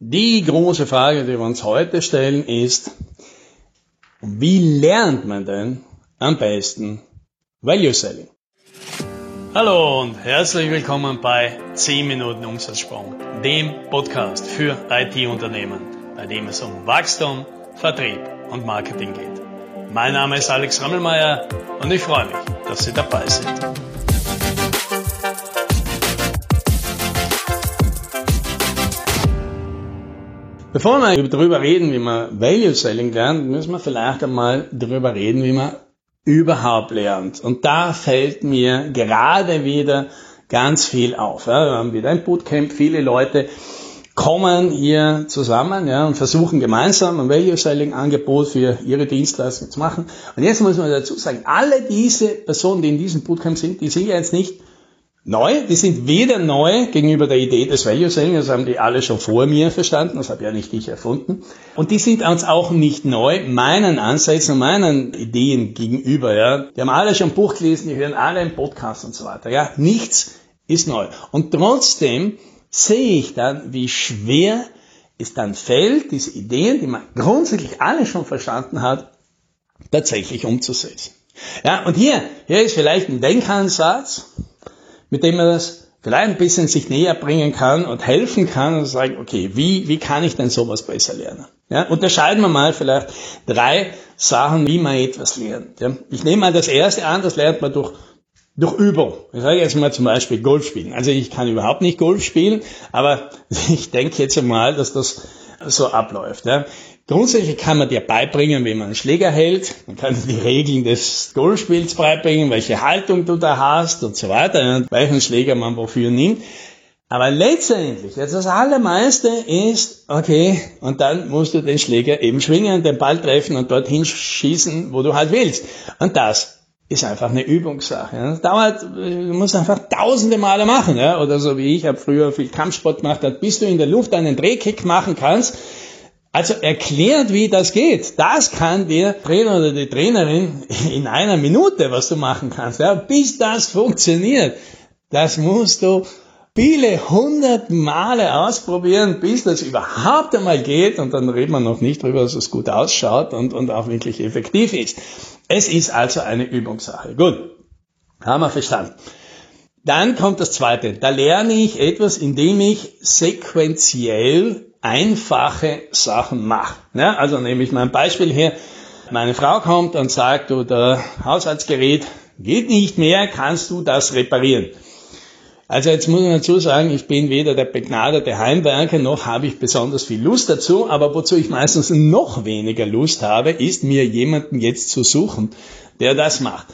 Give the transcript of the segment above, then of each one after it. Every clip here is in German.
Die große Frage, die wir uns heute stellen, ist, wie lernt man denn am besten Value Selling? Hallo und herzlich willkommen bei 10 Minuten Umsatzsprung, dem Podcast für IT-Unternehmen, bei dem es um Wachstum, Vertrieb und Marketing geht. Mein Name ist Alex Rammelmeier und ich freue mich, dass Sie dabei sind. Bevor wir darüber reden, wie man Value Selling lernt, müssen wir vielleicht einmal darüber reden, wie man überhaupt lernt. Und da fällt mir gerade wieder ganz viel auf. Ja, wir haben wieder ein Bootcamp, viele Leute kommen hier zusammen ja, und versuchen gemeinsam ein Value Selling Angebot für ihre Dienstleistung zu machen. Und jetzt muss man dazu sagen, alle diese Personen, die in diesem Bootcamp sind, die sind ja jetzt nicht neu. Die sind weder neu gegenüber der Idee des Value Selling, das haben die alle schon vor mir verstanden, das habe ja nicht ich erfunden. Und die sind uns auch nicht neu meinen Ansätzen und meinen Ideen gegenüber. Ja. Die haben alle schon ein Buch gelesen, die hören alle einen Podcast und so weiter. Ja. Nichts ist neu. Und trotzdem sehe ich dann, wie schwer es dann fällt, diese Ideen, die man grundsätzlich alle schon verstanden hat, tatsächlich umzusetzen. Ja, und hier, hier ist vielleicht ein Denkansatz, mit dem man das vielleicht ein bisschen sich näher bringen kann und helfen kann und sagen, okay, wie, wie kann ich denn sowas besser lernen? Ja, unterscheiden wir mal vielleicht drei Sachen, wie man etwas lernt. Ja, ich nehme mal das erste an, das lernt man durch, durch Übung. Ich sage jetzt mal zum Beispiel Golf spielen. Also ich kann überhaupt nicht Golf spielen, aber ich denke jetzt mal, dass das so abläuft. Ja. Grundsätzlich kann man dir beibringen, wie man einen Schläger hält. Man kann dir die Regeln des Golfspiels beibringen, welche Haltung du da hast und so weiter, und welchen Schläger man wofür nimmt. Aber letztendlich, jetzt das Allermeiste ist, okay, und dann musst du den Schläger eben schwingen, den Ball treffen und dorthin schießen, wo du halt willst. Und das ist einfach eine Übungssache. Das dauert, du musst einfach tausende Male machen, ja, oder so wie ich, habe früher viel Kampfsport gemacht, bis du in der Luft einen Drehkick machen kannst, also erklärt, wie das geht. Das kann der Trainer oder die Trainerin in einer Minute, was du machen kannst. Ja, bis das funktioniert, das musst du viele hundert Male ausprobieren, bis das überhaupt einmal geht. Und dann reden wir noch nicht darüber, dass es gut ausschaut und, und auch wirklich effektiv ist. Es ist also eine Übungssache. Gut, haben wir verstanden. Dann kommt das Zweite. Da lerne ich etwas, indem ich sequenziell einfache Sachen mache. Ja, also nehme ich mal ein Beispiel hier. Meine Frau kommt und sagt, du, der Haushaltsgerät geht nicht mehr, kannst du das reparieren? Also jetzt muss ich dazu sagen, ich bin weder der begnadete Heimwerker, noch habe ich besonders viel Lust dazu, aber wozu ich meistens noch weniger Lust habe, ist mir jemanden jetzt zu suchen, der das macht.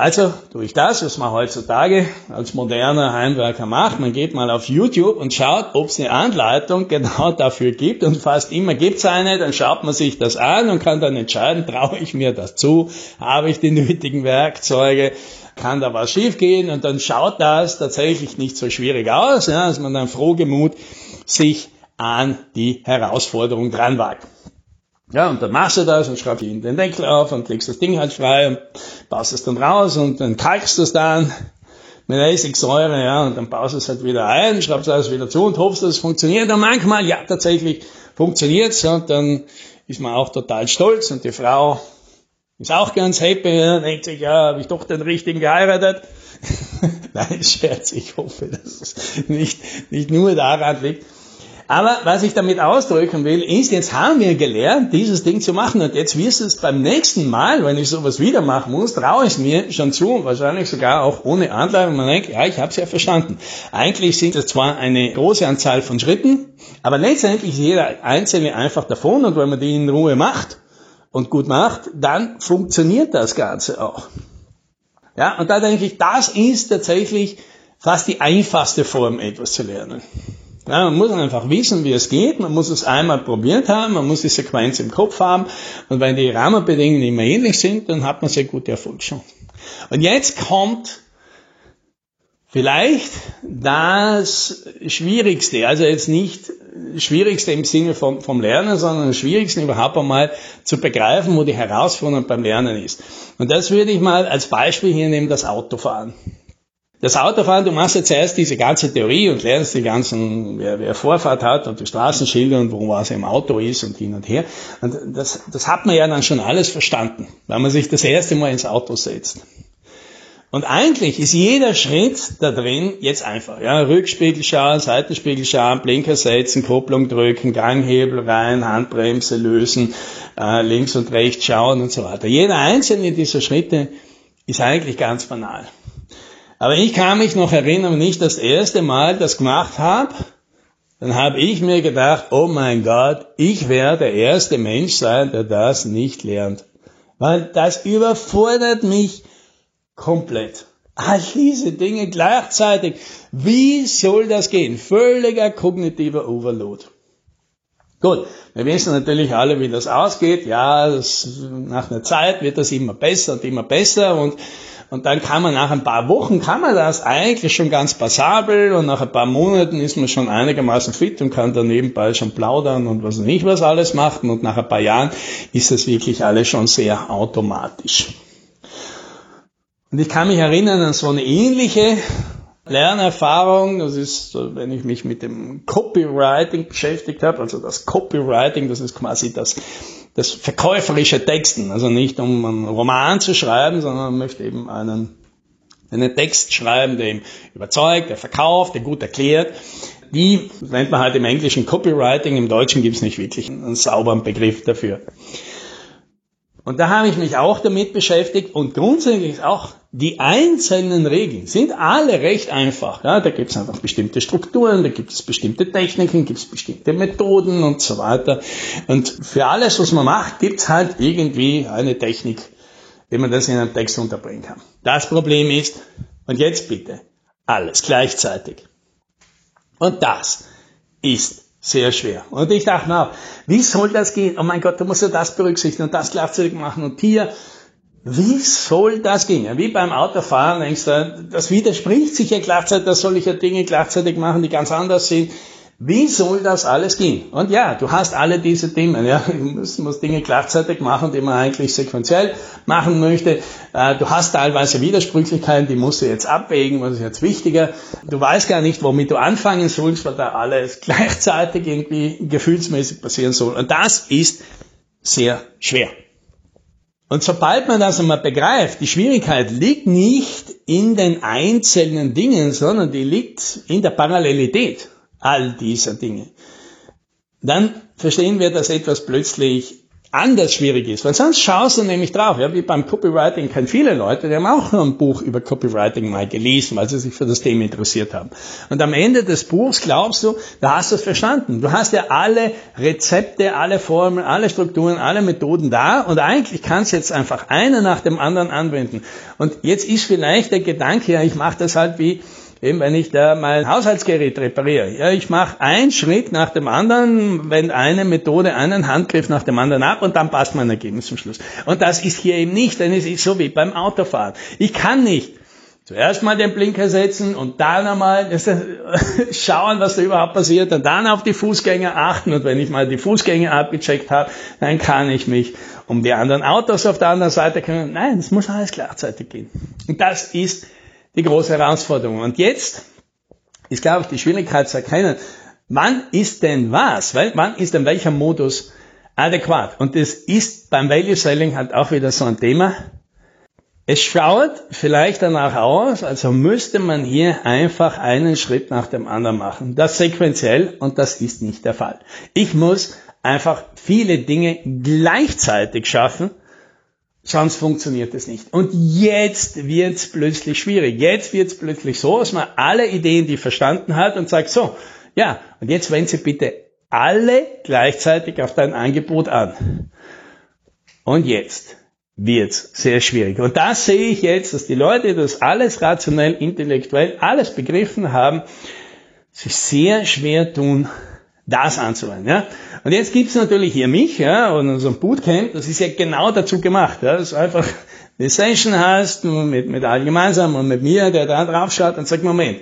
Also durch das, was man heutzutage als moderner Heimwerker macht, man geht mal auf YouTube und schaut, ob es eine Anleitung genau dafür gibt. Und fast immer gibt es eine, dann schaut man sich das an und kann dann entscheiden, traue ich mir das zu, habe ich die nötigen Werkzeuge, kann da was schiefgehen? Und dann schaut das tatsächlich nicht so schwierig aus, ja, dass man dann frohgemut sich an die Herausforderung dran wagt. Ja, und dann machst du das und schraubst den Deckel auf und legst das Ding halt frei und baust es dann raus und dann kalkst du es dann mit Essigsäure, ja, und dann baust du es halt wieder ein, schraubst alles wieder zu und hoffst, dass es funktioniert. Und manchmal, ja, tatsächlich funktioniert es und dann ist man auch total stolz und die Frau ist auch ganz happy, ja, denkt sich, ja, habe ich doch den richtigen geheiratet. Nein, Scherz, ich hoffe, dass es nicht, nicht nur daran liegt. Aber was ich damit ausdrücken will, ist, jetzt haben wir gelernt, dieses Ding zu machen und jetzt wirst du es beim nächsten Mal, wenn ich sowas wieder machen muss, traue ich es mir schon zu, wahrscheinlich sogar auch ohne Anleitung. Man denkt, ja, ich habe es ja verstanden. Eigentlich sind es zwar eine große Anzahl von Schritten, aber letztendlich ist jeder einzelne einfach davon und wenn man die in Ruhe macht und gut macht, dann funktioniert das Ganze auch. Ja, und da denke ich, das ist tatsächlich fast die einfachste Form, etwas zu lernen. Ja, man muss einfach wissen, wie es geht, man muss es einmal probiert haben, man muss die Sequenz im Kopf haben und wenn die Rahmenbedingungen immer ähnlich sind, dann hat man sehr gute Erfolg schon. Und jetzt kommt vielleicht das Schwierigste, also jetzt nicht Schwierigste im Sinne vom, vom Lernen, sondern das Schwierigste überhaupt einmal zu begreifen, wo die Herausforderung beim Lernen ist. Und das würde ich mal als Beispiel hier nehmen, das Autofahren. Das Autofahren, du machst jetzt erst diese ganze Theorie und lernst die ganzen, wer, wer Vorfahrt hat und die Straßenschilder und wo was im Auto ist und hin und her. Und das, das hat man ja dann schon alles verstanden, wenn man sich das erste Mal ins Auto setzt. Und eigentlich ist jeder Schritt da drin jetzt einfach. Ja, Rückspiegel schauen, Seitenspiegel schauen, Blinker setzen, Kupplung drücken, Ganghebel rein, Handbremse lösen, äh, links und rechts schauen und so weiter. Jeder einzelne dieser Schritte ist eigentlich ganz banal. Aber ich kann mich noch erinnern, wenn ich das erste Mal das gemacht habe, dann habe ich mir gedacht, oh mein Gott, ich werde der erste Mensch sein, der das nicht lernt. Weil das überfordert mich komplett. All diese Dinge gleichzeitig. Wie soll das gehen? Völliger kognitiver Overload. Gut, wir wissen natürlich alle, wie das ausgeht. Ja, das, nach einer Zeit wird das immer besser und immer besser und und dann kann man nach ein paar Wochen, kann man das eigentlich schon ganz passabel und nach ein paar Monaten ist man schon einigermaßen fit und kann dann nebenbei schon plaudern und was nicht was alles machen und nach ein paar Jahren ist das wirklich alles schon sehr automatisch. Und ich kann mich erinnern an so eine ähnliche Lernerfahrung, das ist, wenn ich mich mit dem Copywriting beschäftigt habe, also das Copywriting, das ist quasi das das verkäuferische Texten, also nicht um einen Roman zu schreiben, sondern man möchte eben einen, einen Text schreiben, der ihm überzeugt, der verkauft, der gut erklärt. Die nennt man halt im Englischen Copywriting, im Deutschen gibt es nicht wirklich einen sauberen Begriff dafür. Und da habe ich mich auch damit beschäftigt und grundsätzlich auch die einzelnen Regeln sind alle recht einfach. Ja, da gibt es einfach bestimmte Strukturen, da gibt es bestimmte Techniken, gibt es bestimmte Methoden und so weiter. Und für alles, was man macht, gibt es halt irgendwie eine Technik, wie man das in einem Text unterbringen kann. Das Problem ist, und jetzt bitte, alles gleichzeitig. Und das ist sehr schwer. Und ich dachte, na, wie soll das gehen? Oh mein Gott, du musst ja das berücksichtigen und das gleichzeitig machen und hier. Wie soll das gehen? Wie beim Autofahren denkst du, das widerspricht sich ja gleichzeitig, da soll ich ja Dinge gleichzeitig machen, die ganz anders sind. Wie soll das alles gehen? Und ja, du hast alle diese Themen. Ja, du musst, musst Dinge gleichzeitig machen, die man eigentlich sequenziell machen möchte. Äh, du hast teilweise Widersprüchlichkeiten, die musst du jetzt abwägen, was ist jetzt wichtiger. Du weißt gar nicht, womit du anfangen sollst, weil da alles gleichzeitig irgendwie gefühlsmäßig passieren soll. Und das ist sehr schwer. Und sobald man das einmal begreift, die Schwierigkeit liegt nicht in den einzelnen Dingen, sondern die liegt in der Parallelität all dieser Dinge. Dann verstehen wir, dass etwas plötzlich anders schwierig ist. Weil sonst schaust du nämlich drauf, ja, wie beim Copywriting kennen viele Leute, die haben auch noch ein Buch über Copywriting mal gelesen, weil sie sich für das Thema interessiert haben. Und am Ende des Buchs glaubst du, da hast du es verstanden. Du hast ja alle Rezepte, alle Formeln, alle Strukturen, alle Methoden da und eigentlich kannst du jetzt einfach eine nach dem anderen anwenden. Und jetzt ist vielleicht der Gedanke, ja, ich mache das halt wie eben wenn ich da mein Haushaltsgerät repariere. Ja, ich mache einen Schritt nach dem anderen, wenn eine Methode einen Handgriff nach dem anderen ab und dann passt mein Ergebnis zum Schluss. Und das ist hier eben nicht, denn es ist so wie beim Autofahren. Ich kann nicht zuerst mal den Blinker setzen und dann einmal schauen, was da überhaupt passiert und dann auf die Fußgänger achten und wenn ich mal die Fußgänger abgecheckt habe, dann kann ich mich um die anderen Autos auf der anderen Seite kümmern. Nein, es muss alles gleichzeitig gehen. Und das ist die große Herausforderung. Und jetzt ist, glaube ich, die Schwierigkeit zu erkennen, wann ist denn was? Wann ist denn welcher Modus adäquat? Und das ist beim Value Selling halt auch wieder so ein Thema. Es schaut vielleicht danach aus, also müsste man hier einfach einen Schritt nach dem anderen machen. Das sequenziell und das ist nicht der Fall. Ich muss einfach viele Dinge gleichzeitig schaffen, Sonst funktioniert es nicht. Und jetzt wird es plötzlich schwierig. Jetzt wird es plötzlich so, dass man alle Ideen, die verstanden hat und sagt, so, ja, und jetzt wenden Sie bitte alle gleichzeitig auf dein Angebot an. Und jetzt wird's sehr schwierig. Und das sehe ich jetzt, dass die Leute das alles rationell, intellektuell, alles begriffen haben, sich sehr schwer tun, das anzuwenden. Ja? Und jetzt gibt's natürlich hier mich ja, und unserem Bootcamp, das ist ja genau dazu gemacht. Ja? Dass du einfach eine Session hast mit, mit allen gemeinsam und mit mir, der da drauf schaut und sagt, Moment,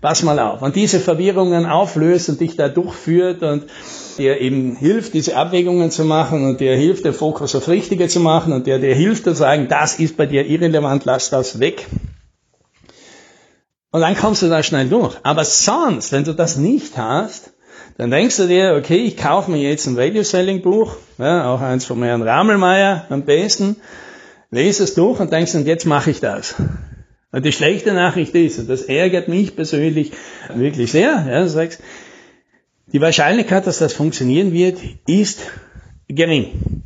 pass mal auf. Und diese Verwirrungen auflöst und dich da durchführt und dir eben hilft, diese Abwägungen zu machen und dir hilft, den Fokus auf Richtige zu machen und der dir hilft zu sagen, das ist bei dir irrelevant, lass das weg. Und dann kommst du da schnell durch. Aber sonst, wenn du das nicht hast, dann denkst du dir, okay, ich kaufe mir jetzt ein Value Selling Buch, ja, auch eins von Herrn Ramelmeier am besten, lese es durch und denkst, und jetzt mache ich das. Und die schlechte Nachricht ist, und das ärgert mich persönlich wirklich sehr, ja, du sagst, die Wahrscheinlichkeit, dass das funktionieren wird, ist gering.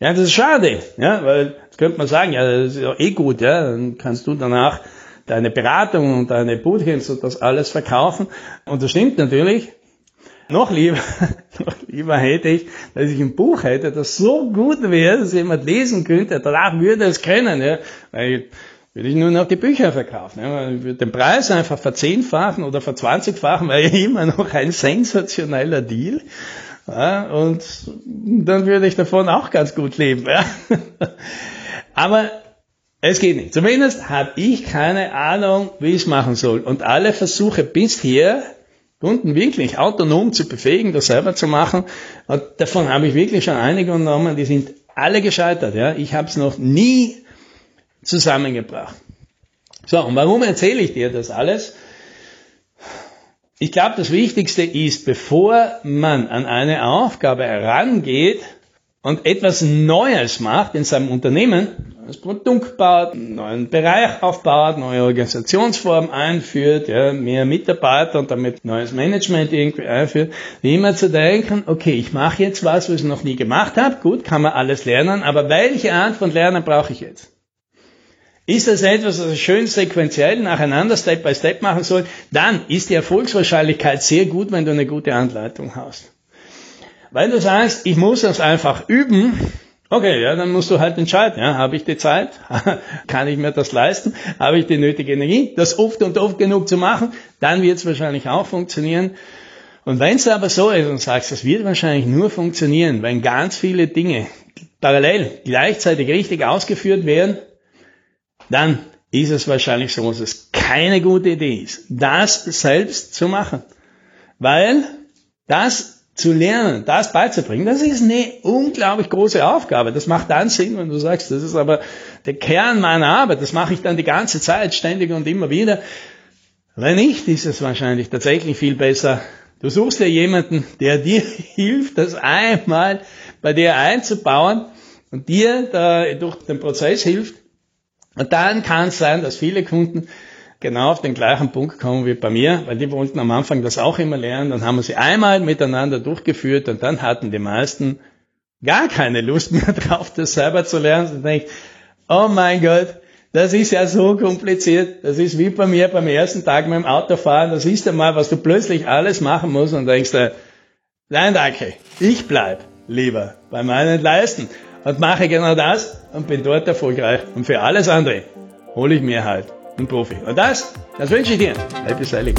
Ja, das ist schade, ja, weil jetzt könnte man sagen, ja, das ist ja eh gut, ja, dann kannst du danach deine Beratung und deine Bootcamps und das alles verkaufen. Und das stimmt natürlich. Noch lieber, noch lieber hätte ich, dass ich ein Buch hätte, das so gut wäre, dass jemand lesen könnte, danach würde es können, ja, weil würde ich nur noch die Bücher verkaufen. Ja, ich würde den Preis einfach verzehnfachen oder verzwanzigfachen, weil immer noch ein sensationeller Deal. Ja, und dann würde ich davon auch ganz gut leben. Ja. Aber es geht nicht. Zumindest habe ich keine Ahnung, wie ich es machen soll. Und alle Versuche bisher, Kunden wirklich autonom zu befähigen, das selber zu machen, und davon habe ich wirklich schon einige unternommen, die sind alle gescheitert. Ja? Ich habe es noch nie zusammengebracht. So, und warum erzähle ich dir das alles? Ich glaube, das Wichtigste ist, bevor man an eine Aufgabe herangeht, und etwas Neues macht in seinem Unternehmen, das Produkt baut, einen neuen Bereich aufbaut, neue Organisationsform einführt, ja, mehr Mitarbeiter und damit neues Management irgendwie einführt, wie immer zu denken, okay, ich mache jetzt was, was ich noch nie gemacht habe, gut, kann man alles lernen, aber welche Art von Lernen brauche ich jetzt? Ist das etwas, was ich schön sequenziell nacheinander Step by Step machen soll, dann ist die Erfolgswahrscheinlichkeit sehr gut, wenn du eine gute Anleitung hast. Weil du sagst, ich muss das einfach üben, okay, ja, dann musst du halt entscheiden, ja, habe ich die Zeit, kann ich mir das leisten, habe ich die nötige Energie, das oft und oft genug zu machen, dann wird es wahrscheinlich auch funktionieren. Und wenn es aber so ist und sagst, das wird wahrscheinlich nur funktionieren, wenn ganz viele Dinge parallel gleichzeitig richtig ausgeführt werden, dann ist es wahrscheinlich so, dass es keine gute Idee ist, das selbst zu machen. Weil das zu lernen, das beizubringen, das ist eine unglaublich große Aufgabe. Das macht dann Sinn, wenn du sagst, das ist aber der Kern meiner Arbeit, das mache ich dann die ganze Zeit, ständig und immer wieder. Wenn nicht, ist es wahrscheinlich tatsächlich viel besser. Du suchst ja jemanden, der dir hilft, das einmal bei dir einzubauen und dir da durch den Prozess hilft. Und dann kann es sein, dass viele Kunden genau auf den gleichen Punkt kommen wie bei mir, weil die wollten am Anfang das auch immer lernen, dann haben wir sie einmal miteinander durchgeführt und dann hatten die meisten gar keine Lust mehr drauf, das selber zu lernen. Und denkt, oh mein Gott, das ist ja so kompliziert. Das ist wie bei mir beim ersten Tag mit dem Autofahren. Das ist einmal, was du plötzlich alles machen musst und denkst nein, danke, ich bleib lieber bei meinen Leisten und mache genau das und bin dort erfolgreich. Und für alles andere hole ich mir halt Profi. Und das, das wünsche ich dir. Happy Sailing.